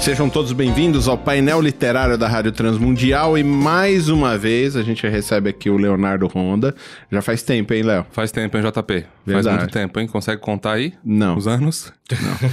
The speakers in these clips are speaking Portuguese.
Sejam todos bem-vindos ao painel literário da Rádio Transmundial e mais uma vez a gente recebe aqui o Leonardo Ronda. Já faz tempo, hein, Léo? Faz tempo, hein, JP? Faz Verdade. muito tempo, hein? Consegue contar aí? Não. Os anos?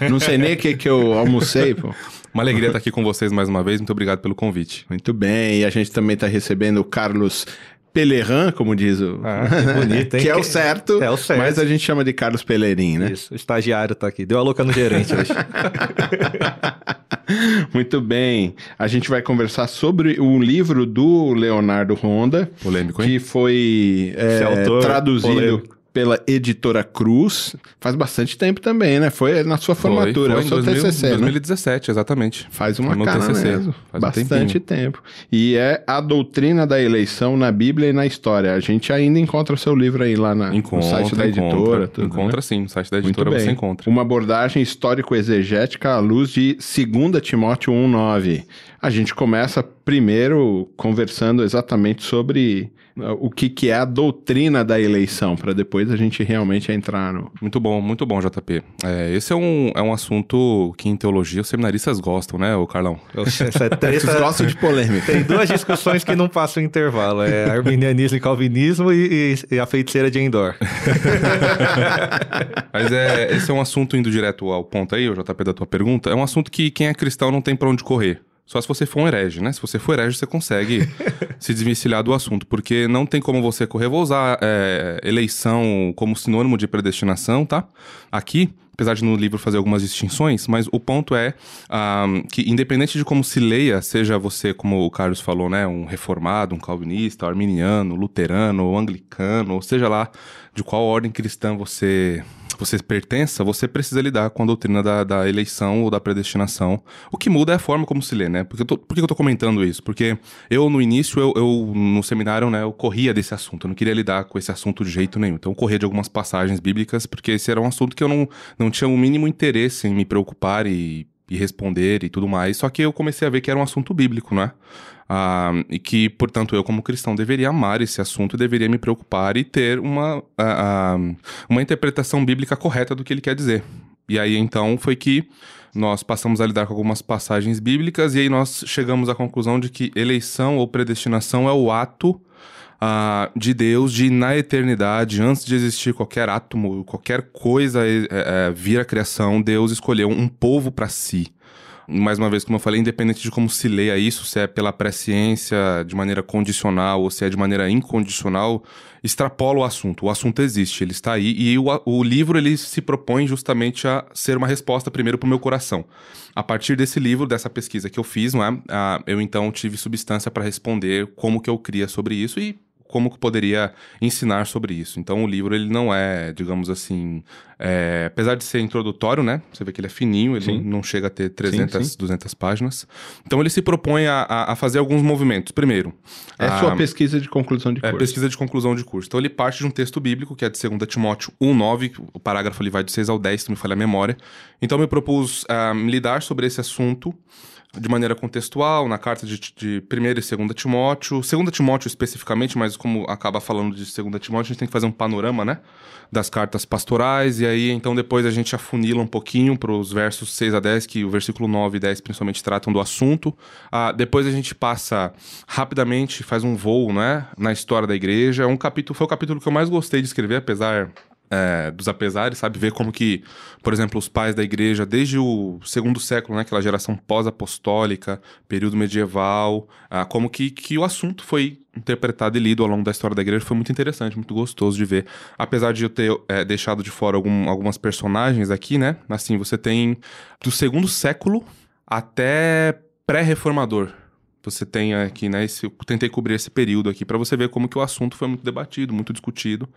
Não, não sei nem o que, que eu almocei, pô. Uma alegria estar aqui com vocês mais uma vez. Muito obrigado pelo convite. Muito bem, e a gente também está recebendo o Carlos Pelerin, como diz o... Ah, que bonito, hein? que é o certo, É o certo. mas a gente chama de Carlos Pelerin, né? Isso, o estagiário tá aqui. Deu a louca no gerente hoje. Muito bem. A gente vai conversar sobre o livro do Leonardo Ronda, Polêmico, hein? que foi é, traduzido polêmico. Pela editora Cruz. Faz bastante tempo também, né? Foi na sua formatura, é o seu 2000, TCC, né? 2017, exatamente. Faz uma Foi cara TCC, mesmo. faz um Bastante tempinho. tempo. E é a doutrina da eleição na Bíblia e na história. A gente ainda encontra o seu livro aí lá na, Encontra, no site da editora. encontra, tudo, encontra né? sim, no site da editora você encontra. Uma abordagem histórico-exegética à luz de 2 Timóteo 1,9. A gente começa primeiro conversando exatamente sobre uh, o que, que é a doutrina da eleição, para depois a gente realmente entrar no. Muito bom, muito bom, JP. É, esse é um, é um assunto que em teologia os seminaristas gostam, né, o Carlão? Essa Vocês treta... gostam de polêmica. Tem duas discussões que não passam intervalo. É arminianismo e calvinismo e, e- e a feiticeira de Endor. Mas é, esse é um assunto indo direto ao ponto aí, o JP da tua pergunta. É um assunto que quem é cristão não tem pra onde correr. Só se você for um herege, né? Se você for herege, você consegue se desvencilhar do assunto, porque não tem como você correr. Vou usar é, eleição como sinônimo de predestinação, tá? Aqui, apesar de no livro fazer algumas distinções, mas o ponto é ah, que, independente de como se leia, seja você, como o Carlos falou, né? Um reformado, um calvinista, arminiano, luterano, ou anglicano, ou seja lá de qual ordem cristã você você pertença, você precisa lidar com a doutrina da, da eleição ou da predestinação. O que muda é a forma como se lê, né? Porque eu tô- por que eu tô comentando isso? Porque eu, no início, eu, eu, no seminário, né, eu corria desse assunto. Eu não queria lidar com esse assunto de jeito nenhum. Então, eu corria de algumas passagens bíblicas, porque esse era um assunto que eu não, não tinha o mínimo interesse em me preocupar e, e responder e tudo mais. Só que eu comecei a ver que era um assunto bíblico, né? Ah, e que, portanto, eu, como cristão, deveria amar esse assunto deveria me preocupar e ter uma, ah, ah, uma interpretação bíblica correta do que ele quer dizer. E aí, então, foi que nós passamos a lidar com algumas passagens bíblicas e aí nós chegamos à conclusão de que eleição ou predestinação é o ato de Deus de, na eternidade, antes de existir qualquer átomo, qualquer coisa é, é, vir à criação, Deus escolheu um povo para si. Mais uma vez, como eu falei, independente de como se leia isso, se é pela presciência de maneira condicional ou se é de maneira incondicional, extrapola o assunto. O assunto existe, ele está aí e o, o livro ele se propõe justamente a ser uma resposta primeiro para o meu coração. A partir desse livro, dessa pesquisa que eu fiz, não é? Ah, eu então tive substância para responder como que eu cria sobre isso e como que poderia ensinar sobre isso. Então o livro ele não é, digamos assim, é, apesar de ser introdutório, né? Você vê que ele é fininho, ele Sim. não, não chega a ter 300, sim. 200 páginas. Então ele se propõe a, a- fazer alguns movimentos. Primeiro, É a sua pesquisa de conclusão de é, curso. pesquisa de conclusão de curso. Então ele parte de um texto bíblico, que é de 2 Timóteo 1,9, o parágrafo ele vai de 6 ao 10, se não me falha a memória. Então eu me propus ah, lidar sobre esse assunto de maneira contextual, na carta de, de 1 e 2 Timóteo. 2 Timóteo especificamente, mas como acaba falando de 2 Timóteo, a gente tem que fazer um panorama, né? Das cartas pastorais, e aí então depois a gente afunila um pouquinho para os versos 6 a 10, que o versículo 9 e 10 principalmente tratam do assunto. Ah, depois a gente passa rapidamente, faz um voo, né? Na história da igreja. É um capítulo, foi o capítulo que eu mais gostei de escrever, apesar é, dos apesares, sabe? Ver como que, por exemplo, os pais da igreja, desde o segundo século, né? Aquela geração pós-apostólica, período medieval, ah, como que, que o assunto foi interpretado e lido ao longo da história da igreja foi muito interessante, muito gostoso de ver. Apesar de eu ter é, deixado de fora algum- algumas personagens aqui, né? Assim, você tem do segundo século até pré-reformador. Você tem aqui, né? Esse, eu tentei cobrir esse período aqui para você ver como que o assunto foi muito debatido, muito discutido.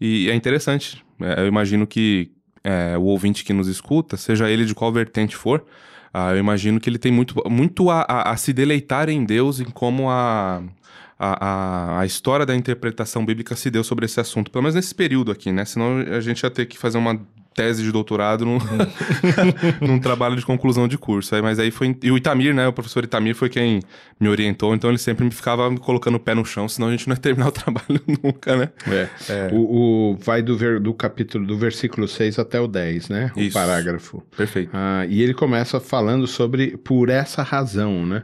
E é interessante. É, eu imagino que é, o ouvinte que nos escuta, seja ele de qual vertente for, ah, eu imagino que ele tem muito, muito a, a- a se deleitar em Deus, em como a, a, a, história da interpretação bíblica se deu sobre esse assunto. Pelo menos nesse período aqui, né? Senão a gente ia ter que fazer uma tese de doutorado num, num trabalho de conclusão de curso. Aí, mas aí foi. E o Itamir, né? O professor Itamir foi quem me orientou, então ele sempre me ficava me colocando o pé no chão, senão a gente não ia terminar o trabalho nunca, né? É. O, o- vai do, ver- do capítulo, do versículo 6 até o 10, né? O Isso. parágrafo. Perfeito. Ah, e ele começa falando sobre por essa razão, né?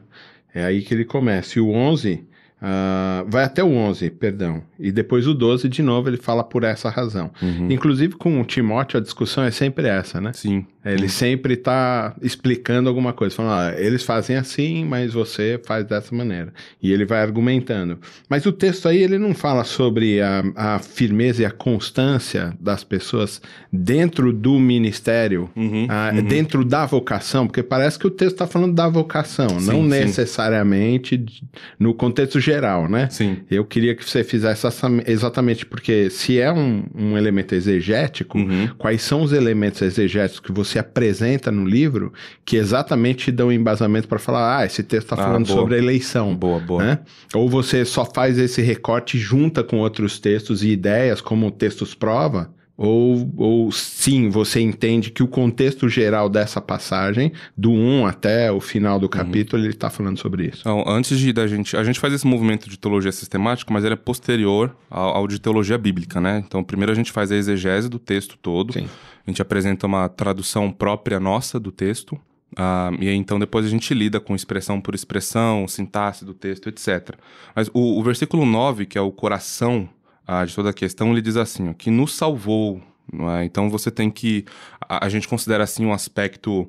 É aí que ele começa. E o 11, ah, vai até o 11, perdão. E depois o 12, de novo, ele fala por essa razão. Uhum. Inclusive com o Timóteo, a discussão é sempre essa, né? Sim. Ele sempre está explicando alguma coisa, falando, ah, eles fazem assim, mas você faz dessa maneira. E ele vai argumentando. Mas o texto aí, ele não fala sobre a, a firmeza e a constância das pessoas dentro do ministério, Uhum, uhum. dentro da vocação, porque parece que o texto está falando da vocação, Sim, não sim. necessariamente de- no contexto geral, né? Sim. Eu queria que você fizesse essa, exatamente, porque se é um, um elemento exegético, Uhum. quais são os elementos exegéticos que você apresenta no livro que exatamente te dão embasamento para falar, ah, esse texto está Ah, falando boa. sobre a eleição. Boa, boa. Né? Ou você só faz esse recorte junta com outros textos e ideias, como textos prova, ou, ou sim, você entende que o contexto geral dessa passagem, do 1 até o final Uhum. do capítulo, ele está falando sobre isso. Então, antes de da gente. A gente faz esse movimento de teologia sistemática, mas ele é posterior ao, ao de teologia bíblica, né? Então, primeiro a gente faz a exegese do texto todo. Sim. A gente apresenta uma tradução própria nossa do texto. ah, e aí, então depois a gente lida com expressão por expressão, sintaxe do texto, etc. Mas o, o versículo 9, que é o coração ah, de toda a questão, ele diz assim: ó, que nos salvou. É? Então você tem que. A, a gente considera assim um aspecto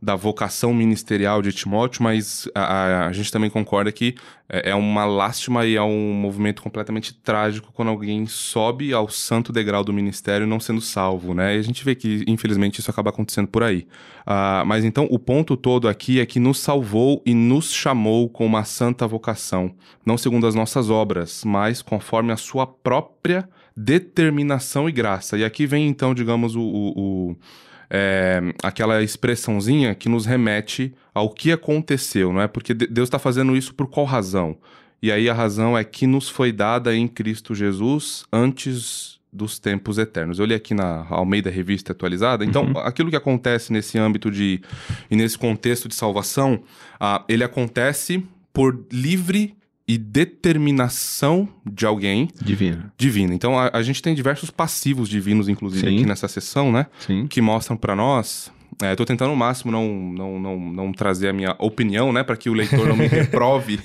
da vocação ministerial de Timóteo, mas a, a- a gente também concorda que é, é uma lástima e é um movimento completamente trágico quando alguém sobe ao santo degrau do ministério não sendo salvo, né? E a gente vê que, infelizmente, isso acaba acontecendo por aí. Ah, mas então, o ponto todo aqui é que nos salvou e nos chamou com uma santa vocação, não segundo as nossas obras, mas conforme a sua própria determinação e graça. E aqui vem, então, digamos, o- o- o é, aquela expressãozinha que nos remete ao que aconteceu, não é? Porque de- Deus está fazendo isso por qual razão? E aí a razão é que nos foi dada em Cristo Jesus antes dos tempos eternos. Eu li aqui na Almeida Revista Atualizada. Então, aquilo que acontece nesse âmbito de e nesse contexto de salvação, ah, ele acontece por livre e determinação de alguém Divino. divina. Então, a, a gente tem diversos passivos divinos, inclusive, Sim. aqui nessa sessão, né? Sim. que mostram pra nós. É, tô tentando ao máximo não, não, não, não trazer a minha opinião, né? Pra que o leitor não me reprove.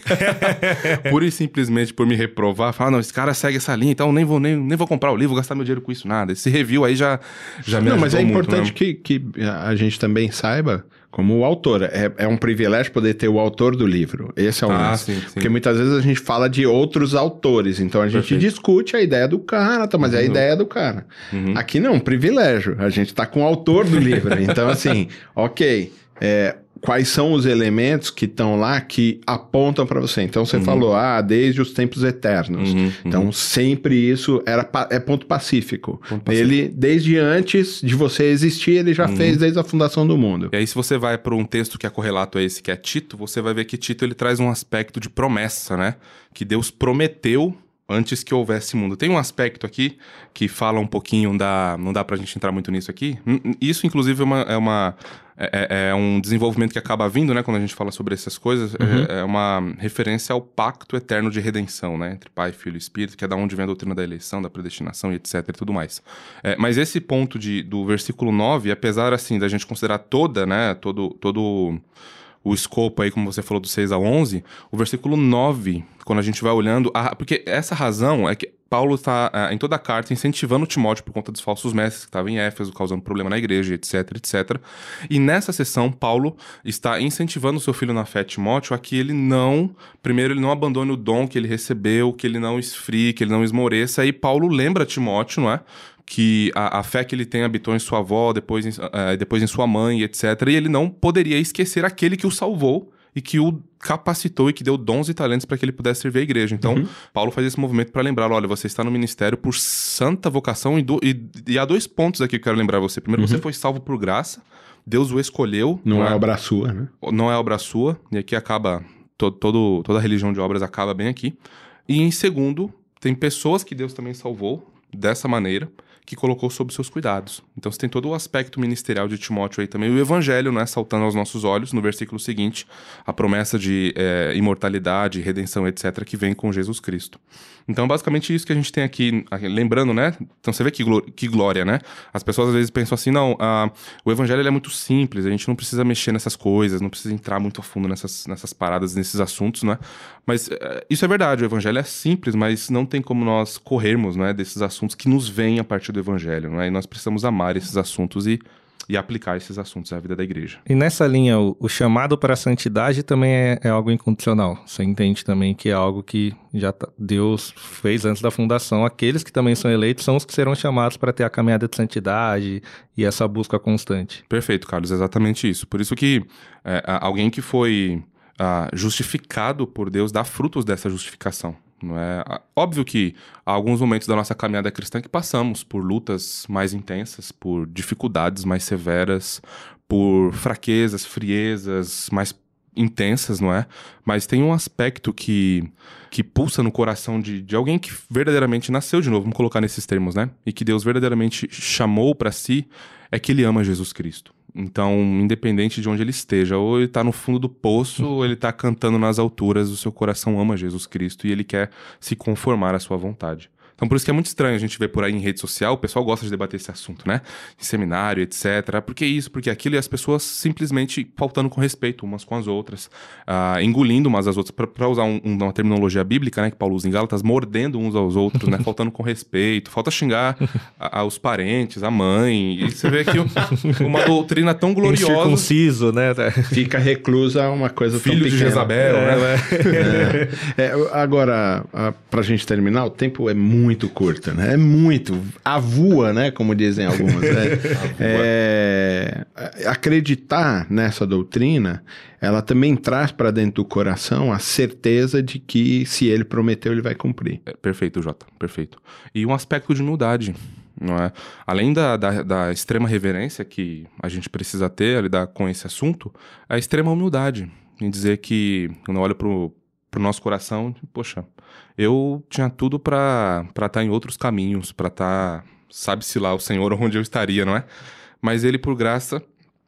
Pura e simplesmente por me reprovar. Falar, não, esse cara segue essa linha, então nem vou, nem, nem vou comprar o livro, vou gastar meu dinheiro com isso, nada. Esse review aí já, já me Não, mas é ajudou muito, importante né? que, que a gente também saiba, como o autor, é, é um privilégio poder ter o autor do livro. Esse é o Ah, lance. sim, sim. Porque muitas vezes a gente fala de outros autores, então a gente Perfeito. discute a ideia do cara, tá, mas é a Uhum. ideia do cara. Uhum. Aqui não, privilégio. A gente tá com o autor do livro. Então, assim, ok. é, quais são os elementos que estão lá que apontam para você? Então, você falou, ah, desde os tempos eternos. Uhum, uhum. Então, sempre isso era é ponto pacífico. Ponto pacífico. Ele, desde antes de você existir, ele já fez desde a fundação do mundo. E aí, se você vai para um texto que é correlato a esse, que é Tito, você vai ver que Tito ele traz um aspecto de promessa, né? Que Deus prometeu antes que houvesse mundo. Tem um aspecto aqui que fala um pouquinho da. Não dá pra gente entrar muito nisso aqui. Hum, hum, Isso, inclusive, é uma. É uma é, é- é um desenvolvimento que acaba vindo, né, quando a gente fala sobre essas coisas. É, é uma referência ao pacto eterno de redenção, né, entre Pai, Filho e Espírito, que é da onde vem a doutrina da eleição, da predestinação e etc e tudo mais. É, mas esse ponto de, do versículo 9, apesar, assim, da gente considerar toda, né, todo, todo o escopo aí, como você falou, do 6 ao 11, o versículo 9, quando a gente vai olhando... a- porque essa razão é que Paulo está, em toda a carta, incentivando Timóteo por conta dos falsos mestres que estavam em Éfeso, causando problema na igreja, etc, etc. E nessa sessão, Paulo está incentivando seu filho na fé, Timóteo, a que ele não... Primeiro, ele não abandone o dom que ele recebeu, que ele não esfrie, que ele não esmoreça. E Paulo lembra Timóteo, não é? Que a, a fé que ele tem habitou em sua avó, depois em, eh, depois em sua mãe, etc. E ele não poderia esquecer aquele que o salvou e que o capacitou e que deu dons e talentos para que ele pudesse servir a igreja. Então, Paulo faz esse movimento para lembrar: olha, você está no ministério por santa vocação, e, do- e- e há dois pontos aqui que eu quero lembrar você. Primeiro, você foi salvo por graça, Deus o escolheu. Não é obra sua, né? não é obra sua, e aqui acaba, to- todo, toda a religião de obras acaba bem aqui. E em segundo, tem pessoas que Deus também salvou dessa maneira, que colocou sob seus cuidados. Então você tem todo o aspecto ministerial de Timóteo aí também. O evangelho, né, saltando aos nossos olhos, no versículo seguinte, a promessa de é, imortalidade, redenção, etc., que vem com Jesus Cristo. Então, basicamente, isso que a gente tem aqui, lembrando, né? Então, você vê que, que glória, né? As pessoas às vezes pensam assim: não, a, o evangelho é muito simples, a gente não precisa mexer nessas coisas, não precisa entrar muito a fundo nessas, nessas paradas, nesses assuntos, né? Mas é, isso é verdade, o evangelho é simples, mas não tem como nós corrermos, né, desses assuntos que nos vêm a partir do evangelho, né? E nós precisamos amar esses assuntos e e aplicar esses assuntos à vida da igreja. E nessa linha, o, o chamado para a santidade também é, é, algo incondicional. Você entende também que é algo que já tá, Deus fez antes da fundação. Aqueles que também são eleitos são os que serão chamados para ter a caminhada de santidade e essa busca constante. Perfeito, Carlos, exatamente isso. Por isso que é, alguém que foi ah, justificado por Deus dá frutos dessa justificação. Não é óbvio que há alguns momentos da nossa caminhada cristã que passamos por lutas mais intensas, por dificuldades mais severas, por fraquezas, friezas mais intensas, não é? Mas tem um aspecto que, que pulsa no coração de, de alguém que verdadeiramente nasceu de novo, vamos colocar nesses termos, né? E que Deus verdadeiramente chamou para si, é que ele ama Jesus Cristo. Então, independente de onde ele esteja, ou ele está no fundo do poço, ou ele está cantando nas alturas, o seu coração ama Jesus Cristo e ele quer se conformar à sua vontade. Então, por isso que é muito estranho a gente ver por aí em rede social, o pessoal gosta de debater esse assunto, né? Em seminário, etc. Por que isso? Porque aquilo e as pessoas simplesmente faltando com respeito umas com as outras, uh, engolindo umas às outras, para usar um, uma terminologia bíblica, né? Que Paulo usa em Gálatas, mordendo uns aos outros, né? Faltando com respeito, falta xingar a, a, os parentes, a mãe. E você vê aqui uma doutrina tão gloriosa. Circunciso, né? Fica reclusa uma coisa Filho tão pequena. de Jezabel, é, né? É. É, agora, pra gente terminar, o tempo é muito muito curta, né? É muito. Avua, né? Como dizem alguns. Né? é, acreditar nessa doutrina, ela também traz para dentro do coração a certeza de que se ele prometeu, ele vai cumprir. É, perfeito, Jota. Perfeito. E um aspecto de humildade. Não é? Além da, da, da, extrema reverência que a gente precisa ter, lidar com esse assunto, a extrema humildade em dizer que, quando eu olho pro, pro nosso coração, poxa, eu tinha tudo para estar tá em outros caminhos, para estar, tá, sabe-se lá, o Senhor onde eu estaria, não é? Mas ele, por graça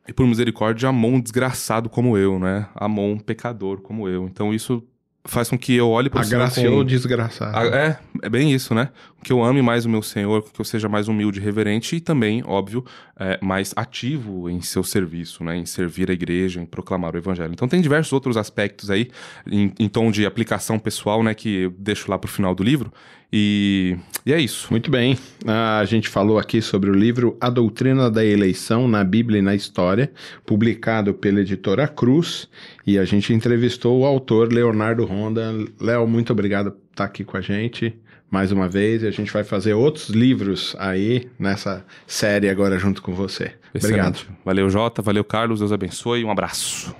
e por misericórdia, amou um desgraçado como eu, né? Amou um pecador como eu. Então isso faz com que eu olhe para o Senhor com... desgraçado. A, é, é bem isso, né? Que eu ame mais o meu Senhor, que eu seja mais humilde reverente e também, óbvio, é, mais ativo em seu serviço, né? Em servir a igreja, em proclamar o evangelho. Então tem diversos outros aspectos aí, em, em tom de aplicação pessoal, né? Que eu deixo lá para o final do livro. E, e, é isso. Muito bem. A gente falou aqui sobre o livro A Doutrina da Eleição na Bíblia e na História, publicado pela editora Cruz. E a gente entrevistou o autor Leonardo Ronda. Léo, muito obrigado por estar aqui com a gente mais uma vez. E a gente vai fazer outros livros aí nessa série agora junto com você. Excelente. Obrigado. Valeu, Jota. Valeu, Carlos. Deus abençoe. Um abraço.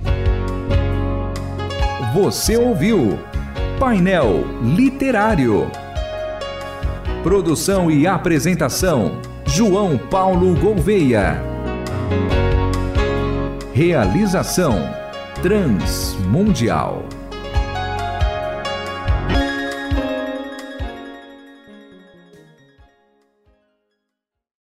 Você ouviu Painel Literário. Produção e apresentação: João Paulo Gouveia. Realização: Transmundial.